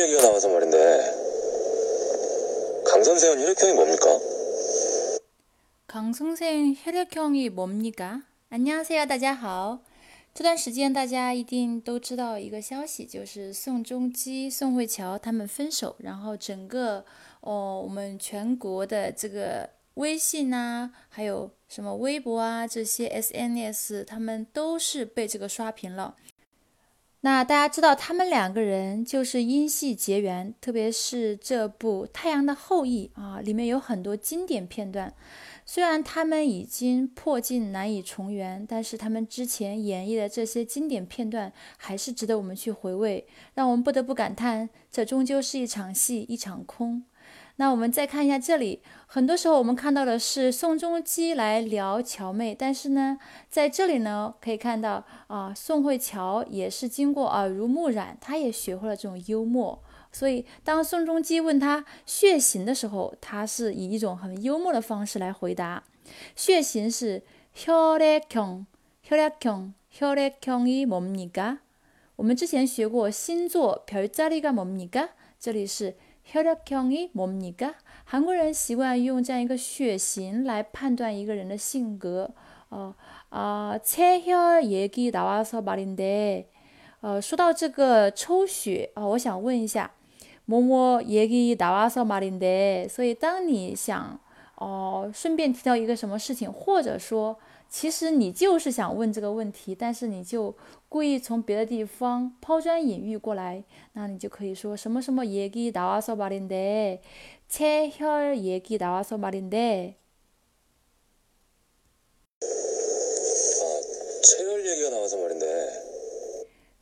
얘기가 나와서 말인데 강 선생은 혈액형이 뭡니까? 강 선생 혈액형이 뭡니까? 안녕하세요，大家好。这段时间大家一定都知道一个消息，就是宋仲基、宋慧乔他们分手，然后整个哦我们全国的这个微信啊，还有什么微博啊这些 SNS，他们都是被这个刷屏了。 那大家知道他们两个人就是因戏结缘，特别是这部《太阳的后裔》啊，里面有很多经典片段。虽然他们已经破镜难以重圆，但是他们之前演绎的这些经典片段还是值得我们去回味，让我们不得不感叹，这终究是一场戏，一场空。那我们再看一下这里，很多时候我们看到的是宋仲基来聊乔妹，但是呢，在这里呢，可以看到啊，宋慧乔也是经过耳濡目染，她也学会了这种幽默。所以，当宋仲基问他血型的时候，他是以一种很幽默的方式来回答。血型是혈액 형， 혈액 형， 혈액형이뭡니 까？ 我们之前学过星座，별자리가뭡니 까？ 这里是 혈액형이뭡니 까？ 韩国人习惯用这样一个血型来判断一个人的性格。哦啊，체혈얘기나와서말인 데， 呃，说到这个抽血啊，我想问一下。某某얘기나와서말인 데， 所以当你想哦顺便提到一个什么事情，或者说 其实你就是想问这个问题，但是你就故意从别的地方抛砖引玉过来，那你就可以说什么什么얘기나와서말인 데， 체혈얘기나와서말인 데。 체혈얘기가나와서말인 데。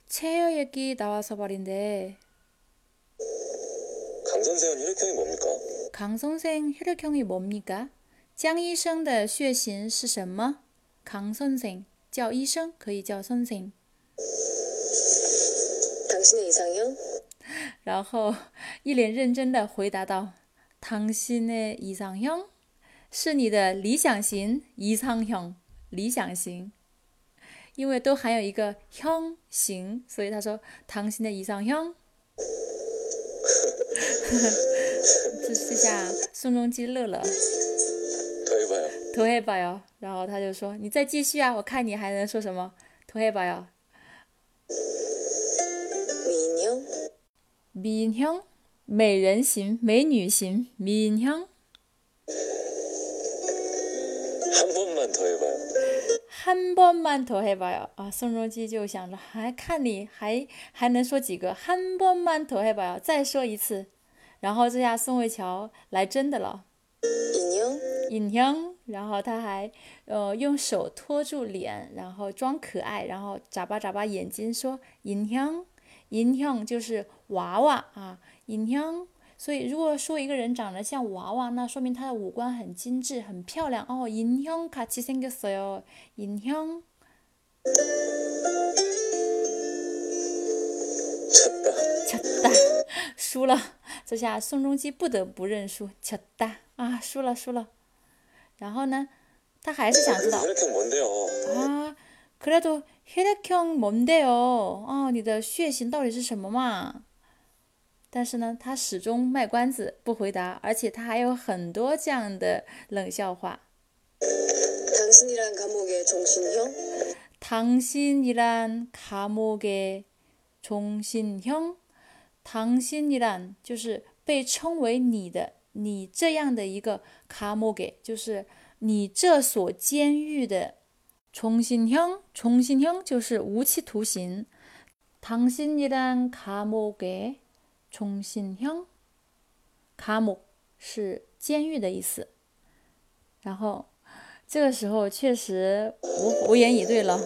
체혈얘기나와서말인 데。 강 선생은 혈액형이 뭡니까? 강 선생 혈액형이 뭡니까? 江医生的血型是什么? 강 선생 叫医生可以叫 선생. 당신의 이상형? 然后一脸认真的回答道 당신의 이상형 是你的理想型 이상형 理想型因为都含有一个형型所以他说 당신의 이상형 这这下宋仲基乐了， 头黑吧哟，然后他就说：“你再继续啊，我看你还能说什么？头黑吧哟。”美人型，美人型，美女型，美人型。한번만더해봐 요。 한번만더해봐 요。 啊，宋仲基就想着，还看你还还能说几个？한번만더해봐 요。 再说一次。然后这下宋慧乔来真的了，尹香，尹香， 然后他还呃用手托住脸，然后装可爱，然后眨巴眨巴眼睛说尹香，尹香就是娃娃啊，尹香。所以如果说一个人长得像娃娃，那说明他的五官很精致、很漂亮哦。尹香卡치생겼어 요， 尹香。输了，这下宋仲基不得不认输，巧哒啊，输了输了。 然后呢，他还是想知道啊，그래도혈액형뭔데 요？ 哦，你的血型到底是什么嘛？但是呢，他始终卖关子不回答，而且他还有很多这样的冷笑话。당신이란감옥의종신 형？ 당신이란감옥의종신 형？ 唐心尼兰就是被称为你的， 你这样的一个卡莫给，就是你这所监狱的重新형重新형就是无期徒刑。唐心尼兰卡莫给重新형卡莫是监狱的意思。然后这个时候确实无无言以对了。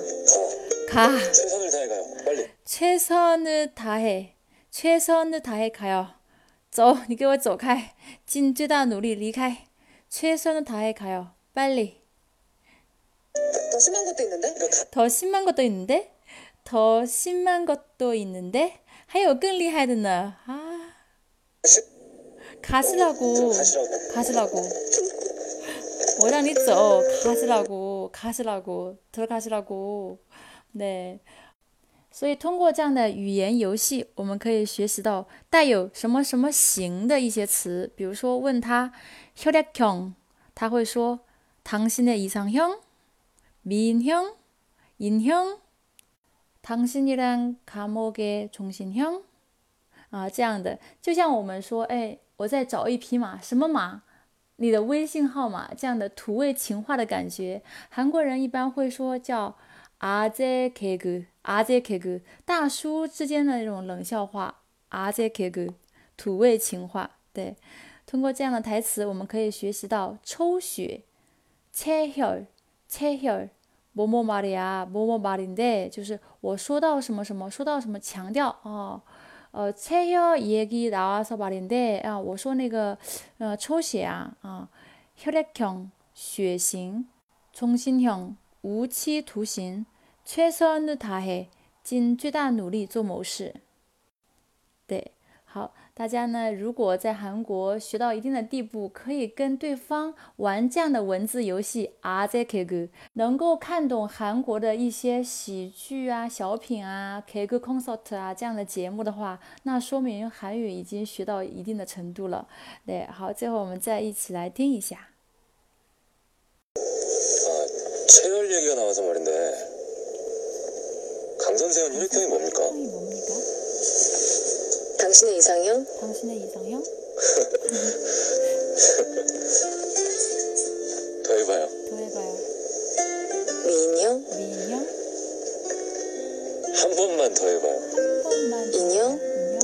卡，최선을다해 최선을다해가 요， 走，你给我走开，尽最大努力离开。최선을다해가 요， 빨 리。 더심한것도있는 데？ 더심한것도있는 데？ 더심한것도있는 데？ 还有更厉害的呢啊！가시라 고， 가시라 고， 我让你走，가시라 고， 가시라 고， 들어가시라 고， 네。 所以通过这样的语言游戏，我们可以学习到带有什么什么形的一些词。比如说问他혈액 형， 他会说당신의이상형미인형인형당신이란감옥의종신형啊，这样的，就像我们说，哎，我在找一匹马，什么马？你的微信号码，这样的土味情话的感觉。韩国人一般会说叫阿재 K 그， 阿재 K 그， 大叔之间的那种冷笑话，阿재 K 그， 土味情话。对，通过这样的台词，我们可以学习到抽血，채 혈， 채 혈， 뭐뭐말이 야， 뭐뭐말인 데， 就是我说到什么什么，说到什么强调哦。呃，체혈얘기나와서말인 데， 啊，我说那个，呃，抽血啊，啊，혈액 형， 血型，종신 형， 无期徒刑， 최선을다 해， 尽最大努力做某事。对，好。大家呢，如果在韩国学到一定的地步，可以跟对方玩这样的文字游戏啊，在 K 歌能够看懂韩国的一些喜剧啊、小品啊、K 歌 concert 啊这样的节目的话，那说明韩语已经学到一定的程度了。对，好，最后我们再一起来听一下。아, 체열얘기가나와서말인데 강선세현혈액형이뭡니까 형이 뭡니까? 당신의 이상형? 당신의 이상형? 더 해봐요. 더 해봐요. 미인형? 미인형? 한 번만 더 해봐요. 한 번만. 더 인형? 인형?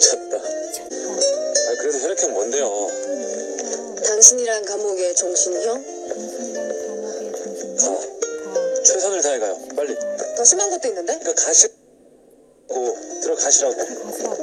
쳤다. 쳤다. 아, 그래도 혈액형 뭔데요? 뭔데요? 당신이란 감옥의 종신형? 당신이랑 감옥의 중심형? 가. 가. 최선을 다해가요. 빨리. 더 심한 것도 있는데? 그러니까 가시고 들어가시라고. 가시라고.